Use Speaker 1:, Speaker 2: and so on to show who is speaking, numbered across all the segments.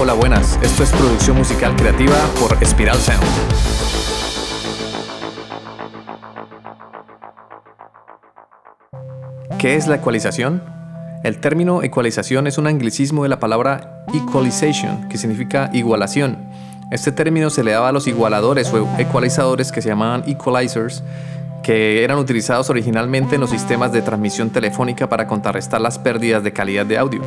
Speaker 1: Hola, buenas. Esto es producción musical creativa por Spiral Sound. ¿Qué es la ecualización? El término ecualización es un anglicismo de la palabra equalization, que significa igualación. Este término se le daba a los igualadores o ecualizadores que se llamaban equalizers, que eran utilizados originalmente en los sistemas de transmisión telefónica para contrarrestar las pérdidas de calidad de audio.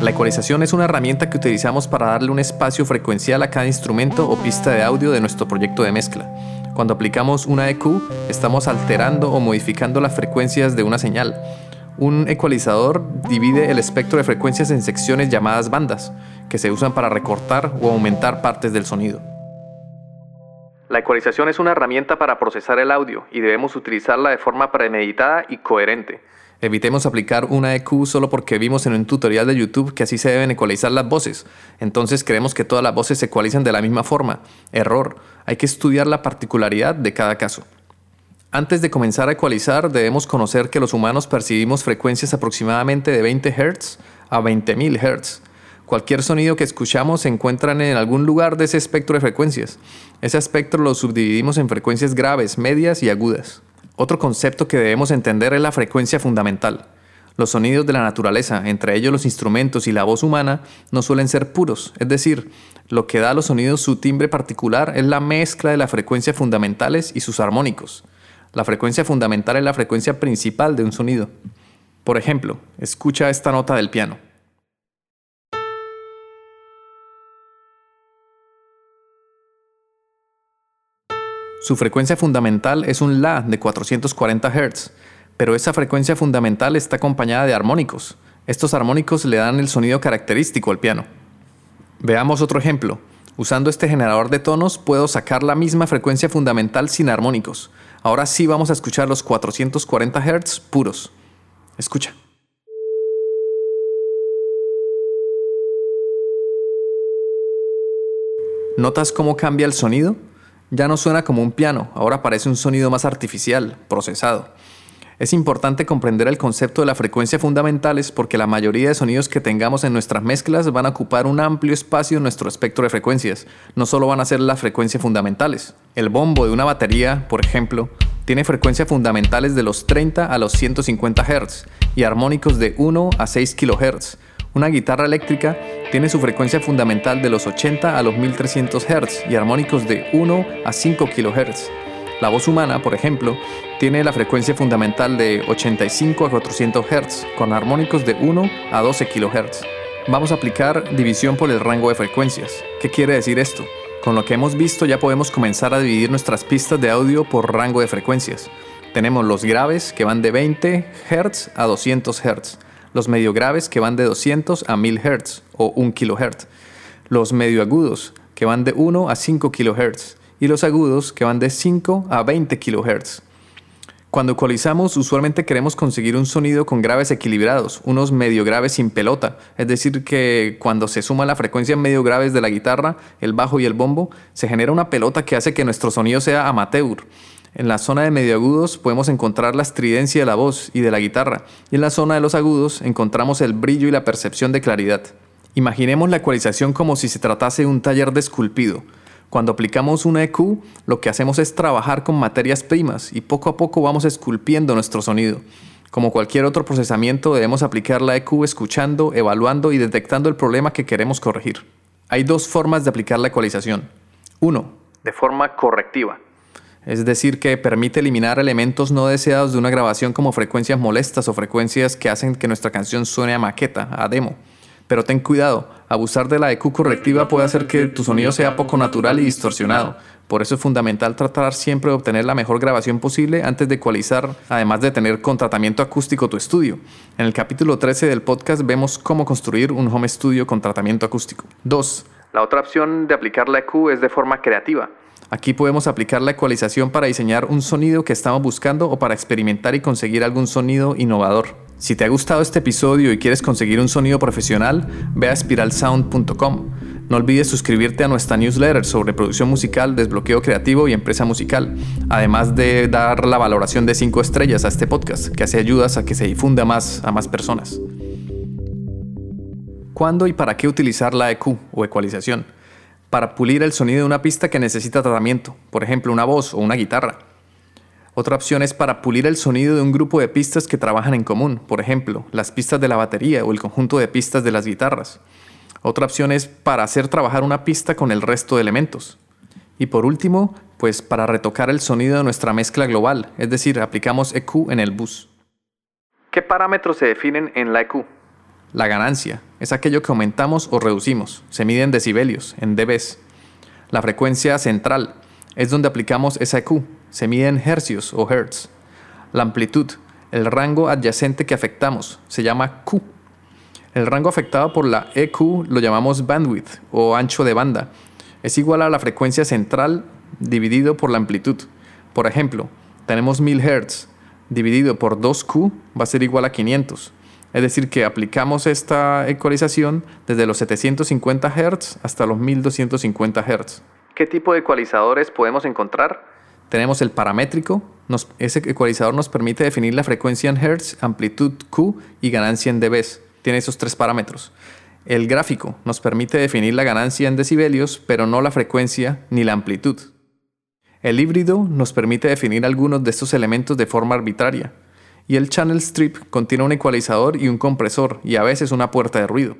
Speaker 1: La ecualización es una herramienta que utilizamos para darle un espacio frecuencial a cada instrumento o pista de audio de nuestro proyecto de mezcla. Cuando aplicamos una EQ, estamos alterando o modificando las frecuencias de una señal. Un ecualizador divide el espectro de frecuencias en secciones llamadas bandas, que se usan para recortar o aumentar partes del sonido. La ecualización es una herramienta para procesar el audio y debemos utilizarla de forma premeditada y coherente. Evitemos aplicar una EQ solo porque vimos en un tutorial de YouTube que así se deben ecualizar las voces. Entonces creemos que todas las voces se ecualizan de la misma forma. Error. Hay que estudiar la particularidad de cada caso. Antes de comenzar a ecualizar, debemos conocer que los humanos percibimos frecuencias aproximadamente de 20 Hz a 20.000 Hz. Cualquier sonido que escuchamos se encuentra en algún lugar de ese espectro de frecuencias. Ese espectro lo subdividimos en frecuencias graves, medias y agudas. Otro concepto que debemos entender es la frecuencia fundamental. Los sonidos de la naturaleza, entre ellos los instrumentos y la voz humana, no suelen ser puros, es decir, lo que da a los sonidos su timbre particular es la mezcla de las frecuencias fundamentales y sus armónicos. La frecuencia fundamental es la frecuencia principal de un sonido. Por ejemplo, escucha esta nota del piano. Su frecuencia fundamental es un La de 440 Hz, pero esa frecuencia fundamental está acompañada de armónicos. Estos armónicos le dan el sonido característico al piano. Veamos otro ejemplo. Usando este generador de tonos puedo sacar la misma frecuencia fundamental sin armónicos. Ahora sí vamos a escuchar los 440 Hz puros. Escucha. ¿Notas cómo cambia el sonido? Ya no suena como un piano, ahora parece un sonido más artificial, procesado. Es importante comprender el concepto de las frecuencias fundamentales porque la mayoría de sonidos que tengamos en nuestras mezclas van a ocupar un amplio espacio en nuestro espectro de frecuencias, no solo van a ser las frecuencias fundamentales. El bombo de una batería, por ejemplo, tiene frecuencias fundamentales de los 30 a los 150 Hz y armónicos de 1 a 6 kHz. Una guitarra eléctrica tiene su frecuencia fundamental de los 80 a los 1300 Hz y armónicos de 1 a 5 kHz. La voz humana, por ejemplo, tiene la frecuencia fundamental de 85 a 400 Hz con armónicos de 1 a 12 kHz. Vamos a aplicar división por el rango de frecuencias. ¿Qué quiere decir esto? Con lo que hemos visto ya podemos comenzar a dividir nuestras pistas de audio por rango de frecuencias. Tenemos los graves que van de 20 Hz a 200 Hz los medio graves que van de 200 a 1000 Hz o 1 kHz, los medio agudos que van de 1 a 5 kHz y los agudos que van de 5 a 20 kHz. Cuando ecualizamos, usualmente queremos conseguir un sonido con graves equilibrados, unos medio graves sin pelota, es decir, que cuando se suma la frecuencia medio graves de la guitarra, el bajo y el bombo, se genera una pelota que hace que nuestro sonido sea amateur. En la zona de medio agudos podemos encontrar la estridencia de la voz y de la guitarra, y en la zona de los agudos encontramos el brillo y la percepción de claridad. Imaginemos la ecualización como si se tratase de un taller de esculpido. Cuando aplicamos una EQ, lo que hacemos es trabajar con materias primas y poco a poco vamos esculpiendo nuestro sonido. Como cualquier otro procesamiento, debemos aplicar la EQ escuchando, evaluando y detectando el problema que queremos corregir. Hay dos formas de aplicar la ecualización. Uno, de forma correctiva es decir, que permite eliminar elementos no deseados de una grabación como frecuencias molestas o frecuencias que hacen que nuestra canción suene a maqueta, a demo. Pero ten cuidado, abusar de la EQ correctiva puede hacer que tu sonido sea poco natural y distorsionado. Por eso es fundamental tratar siempre de obtener la mejor grabación posible antes de ecualizar, además de tener con tratamiento acústico tu estudio. En el capítulo 13 del podcast vemos cómo construir un home studio con tratamiento acústico. 2. La otra opción de aplicar la EQ es de forma creativa. Aquí podemos aplicar la ecualización para diseñar un sonido que estamos buscando o para experimentar y conseguir algún sonido innovador. Si te ha gustado este episodio y quieres conseguir un sonido profesional, ve a spiralsound.com. No olvides suscribirte a nuestra newsletter sobre producción musical, desbloqueo creativo y empresa musical, además de dar la valoración de 5 estrellas a este podcast, que así ayudas a que se difunda más a más personas. ¿Cuándo y para qué utilizar la EQ o ecualización? Para pulir el sonido de una pista que necesita tratamiento, por ejemplo una voz o una guitarra. Otra opción es para pulir el sonido de un grupo de pistas que trabajan en común, por ejemplo, las pistas de la batería o el conjunto de pistas de las guitarras. Otra opción es para hacer trabajar una pista con el resto de elementos. Y por último, pues para retocar el sonido de nuestra mezcla global, es decir, aplicamos EQ en el bus. ¿Qué parámetros se definen en la EQ? La ganancia es aquello que aumentamos o reducimos, se mide en decibelios, en dBs. La frecuencia central es donde aplicamos esa EQ, se mide en hercios o hertz. La amplitud, el rango adyacente que afectamos, se llama Q. El rango afectado por la EQ lo llamamos bandwidth o ancho de banda. Es igual a la frecuencia central dividido por la amplitud. Por ejemplo, tenemos 1000 Hz dividido por 2Q va a ser igual a 500. Es decir, que aplicamos esta ecualización desde los 750 Hz hasta los 1250 Hz. ¿Qué tipo de ecualizadores podemos encontrar? Tenemos el paramétrico. ese ecualizador nos permite definir la frecuencia en Hz, amplitud Q y ganancia en dB. Tiene esos tres parámetros. El gráfico nos permite definir la ganancia en decibelios, pero no la frecuencia ni la amplitud. El híbrido nos permite definir algunos de estos elementos de forma arbitraria. Y el channel strip contiene un ecualizador y un compresor y a veces una puerta de ruido.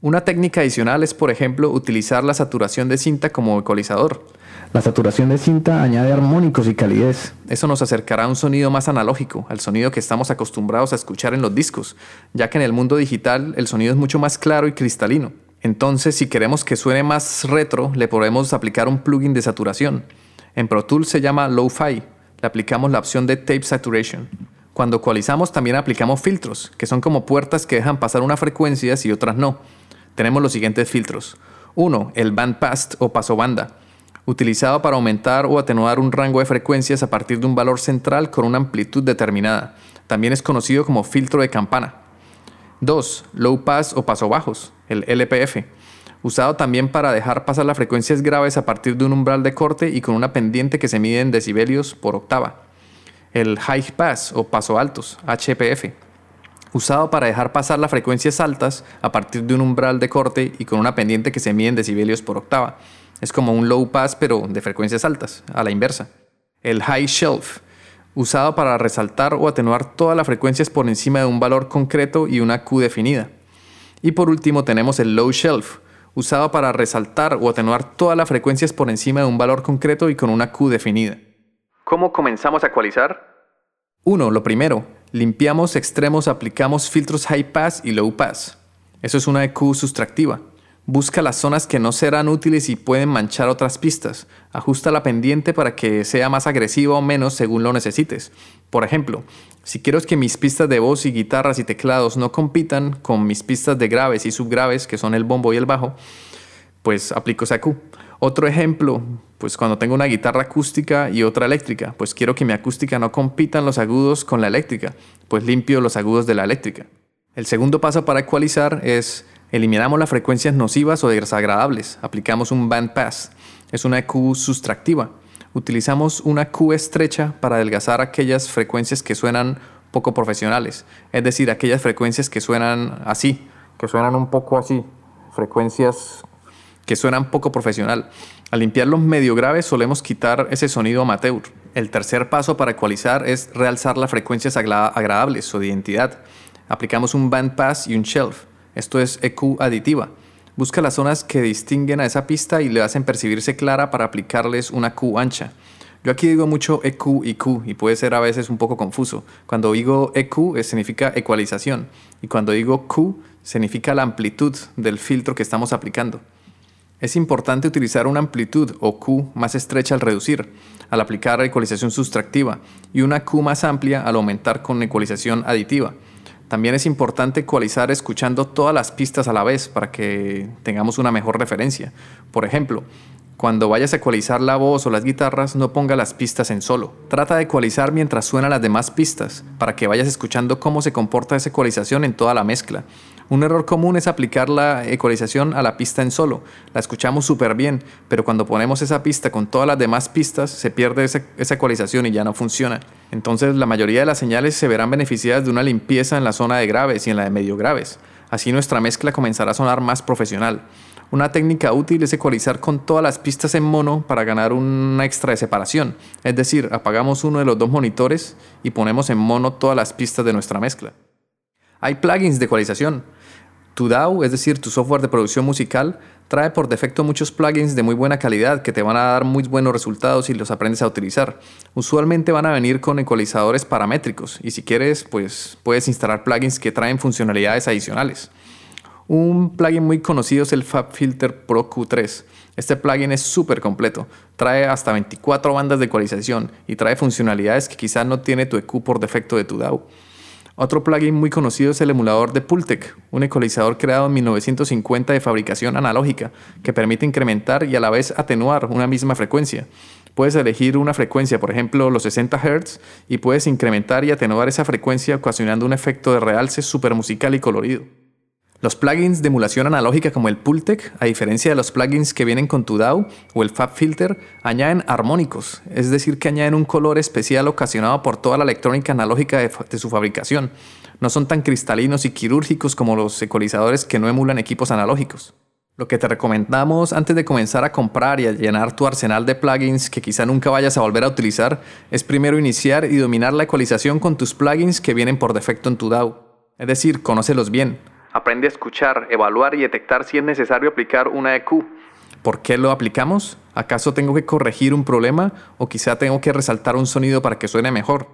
Speaker 1: Una técnica adicional es, por ejemplo, utilizar la saturación de cinta como ecualizador. La saturación de cinta añade armónicos y calidez. Eso nos acercará a un sonido más analógico, al sonido que estamos acostumbrados a escuchar en los discos, ya que en el mundo digital el sonido es mucho más claro y cristalino. Entonces, si queremos que suene más retro, le podemos aplicar un plugin de saturación. En Pro Tools se llama Lo-Fi. Le aplicamos la opción de Tape Saturation. Cuando ecualizamos también aplicamos filtros, que son como puertas que dejan pasar unas frecuencias y otras no tenemos los siguientes filtros. 1. El bandpass o paso banda, utilizado para aumentar o atenuar un rango de frecuencias a partir de un valor central con una amplitud determinada. También es conocido como filtro de campana. 2. Low pass o paso bajos, el LPF, usado también para dejar pasar las frecuencias graves a partir de un umbral de corte y con una pendiente que se mide en decibelios por octava. El high pass o paso altos, HPF, usado para dejar pasar las frecuencias altas a partir de un umbral de corte y con una pendiente que se mide en decibelios por octava. Es como un low pass pero de frecuencias altas, a la inversa. El high shelf, usado para resaltar o atenuar todas las frecuencias por encima de un valor concreto y una Q definida. Y por último tenemos el low shelf, usado para resaltar o atenuar todas las frecuencias por encima de un valor concreto y con una Q definida. ¿Cómo comenzamos a ecualizar? 1. Lo primero, limpiamos extremos, aplicamos filtros high pass y low pass. Eso es una EQ sustractiva. Busca las zonas que no serán útiles y pueden manchar otras pistas. Ajusta la pendiente para que sea más agresiva o menos según lo necesites. Por ejemplo, si quiero que mis pistas de voz y guitarras y teclados no compitan con mis pistas de graves y subgraves, que son el bombo y el bajo, pues aplico EQ. Otro ejemplo, pues cuando tengo una guitarra acústica y otra eléctrica, pues quiero que mi acústica no compitan los agudos con la eléctrica, pues limpio los agudos de la eléctrica. El segundo paso para ecualizar es eliminamos las frecuencias nocivas o desagradables, aplicamos un band pass, es una EQ sustractiva. Utilizamos una Q estrecha para adelgazar aquellas frecuencias que suenan poco profesionales, es decir, aquellas frecuencias que suenan así, que suenan un poco así, frecuencias que suenan poco profesional. Al limpiar los medio graves solemos quitar ese sonido amateur. El tercer paso para ecualizar es realzar las frecuencias agradables o de identidad. Aplicamos un bandpass y un shelf. Esto es EQ aditiva. Busca las zonas que distinguen a esa pista y le hacen percibirse clara para aplicarles una Q ancha. Yo aquí digo mucho EQ y Q y puede ser a veces un poco confuso. Cuando digo EQ eh, significa ecualización y cuando digo Q significa la amplitud del filtro que estamos aplicando. Es importante utilizar una amplitud o Q más estrecha al reducir, al aplicar ecualización sustractiva, y una Q más amplia al aumentar con ecualización aditiva. También es importante ecualizar escuchando todas las pistas a la vez para que tengamos una mejor referencia. Por ejemplo, cuando vayas a ecualizar la voz o las guitarras, no ponga las pistas en solo. Trata de ecualizar mientras suenan las demás pistas, para que vayas escuchando cómo se comporta esa ecualización en toda la mezcla. Un error común es aplicar la ecualización a la pista en solo. La escuchamos súper bien, pero cuando ponemos esa pista con todas las demás pistas, se pierde esa, esa, ecualización y ya no funciona. Entonces la mayoría de las señales se verán beneficiadas de una limpieza en la zona de graves y en la de medio graves. Así nuestra mezcla comenzará a sonar más profesional. Una técnica útil es ecualizar con todas las pistas en mono para ganar una extra de separación. Es decir, apagamos uno de los dos monitores y ponemos en mono todas las pistas de nuestra mezcla. Hay plugins de ecualización. Tu DAW, es decir, tu software de producción musical, trae por defecto muchos plugins de muy buena calidad que te van a dar muy buenos resultados si los aprendes a utilizar. Usualmente van a venir con ecualizadores paramétricos y si quieres, pues puedes instalar plugins que traen funcionalidades adicionales. Un plugin muy conocido es el FabFilter Pro Q3. Este plugin es súper completo, trae hasta 24 bandas de ecualización y trae funcionalidades que quizás no tiene tu EQ por defecto de tu DAW. Otro plugin muy conocido es el emulador de Pultec, un ecualizador creado en 1950 de fabricación analógica que permite incrementar y a la vez atenuar una misma frecuencia. Puedes elegir una frecuencia, por ejemplo los 60 Hz, y puedes incrementar y atenuar esa frecuencia ocasionando un efecto de realce super musical y colorido. Los plugins de emulación analógica como el Pultec, a diferencia de los plugins que vienen con tu DAW o el FabFilter, añaden armónicos, es decir, que añaden un color especial ocasionado por toda la electrónica analógica de, su fabricación. No son tan cristalinos y quirúrgicos como los ecualizadores que no emulan equipos analógicos. Lo que te recomendamos antes de comenzar a comprar y a llenar tu arsenal de plugins que quizá nunca vayas a volver a utilizar es primero iniciar y dominar la ecualización con tus plugins que vienen por defecto en tu DAW. Es decir, conócelos bien Aprende a escuchar, evaluar y detectar si es necesario aplicar una EQ. ¿Por qué lo aplicamos? ¿Acaso tengo que corregir un problema o quizá tengo que resaltar un sonido para que suene mejor?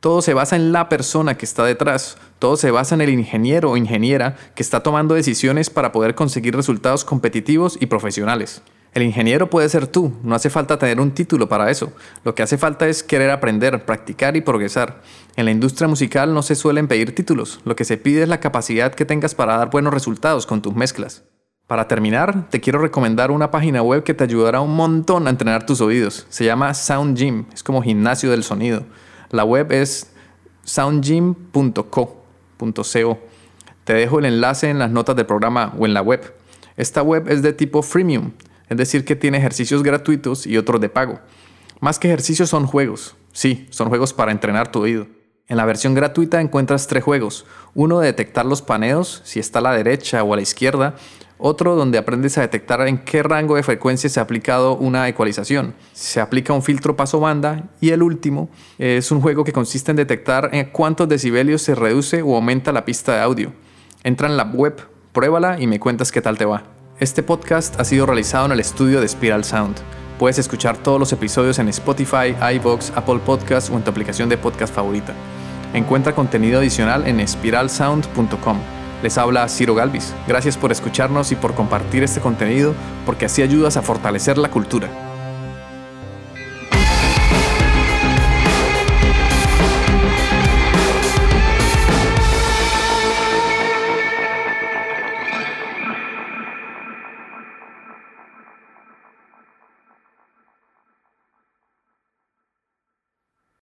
Speaker 1: Todo se basa en la persona que está detrás, todo se basa en el ingeniero o ingeniera que está tomando decisiones para poder conseguir resultados competitivos y profesionales. El ingeniero puede ser tú, no hace falta tener un título para eso. Lo que hace falta es querer aprender, practicar y progresar. En la industria musical no se suelen pedir títulos, lo que se pide es la capacidad que tengas para dar buenos resultados con tus mezclas. Para terminar, te quiero recomendar una página web que te ayudará un montón a entrenar tus oídos. Se llama Sound Gym, es como gimnasio del sonido. La web es soundgym.co. Te dejo el enlace en las notas del programa o en la web. Esta web es de tipo freemium es decir, que tiene ejercicios gratuitos y otros de pago. Más que ejercicios son juegos. Sí, son juegos para entrenar tu oído. En la versión gratuita encuentras tres juegos. Uno de detectar los paneos, si está a la derecha o a la izquierda. Otro donde aprendes a detectar en qué rango de frecuencia se ha aplicado una ecualización. Se aplica un filtro paso banda. Y el último es un juego que consiste en detectar en cuántos decibelios se reduce o aumenta la pista de audio. Entra en la web, pruébala y me cuentas qué tal te va. Este podcast ha sido realizado en el estudio de Spiral Sound. Puedes escuchar todos los episodios en Spotify, iBox, Apple Podcasts o en tu aplicación de podcast favorita. Encuentra contenido adicional en spiralsound.com. Les habla Ciro Galvis. Gracias por escucharnos y por compartir este contenido porque así ayudas a fortalecer la cultura.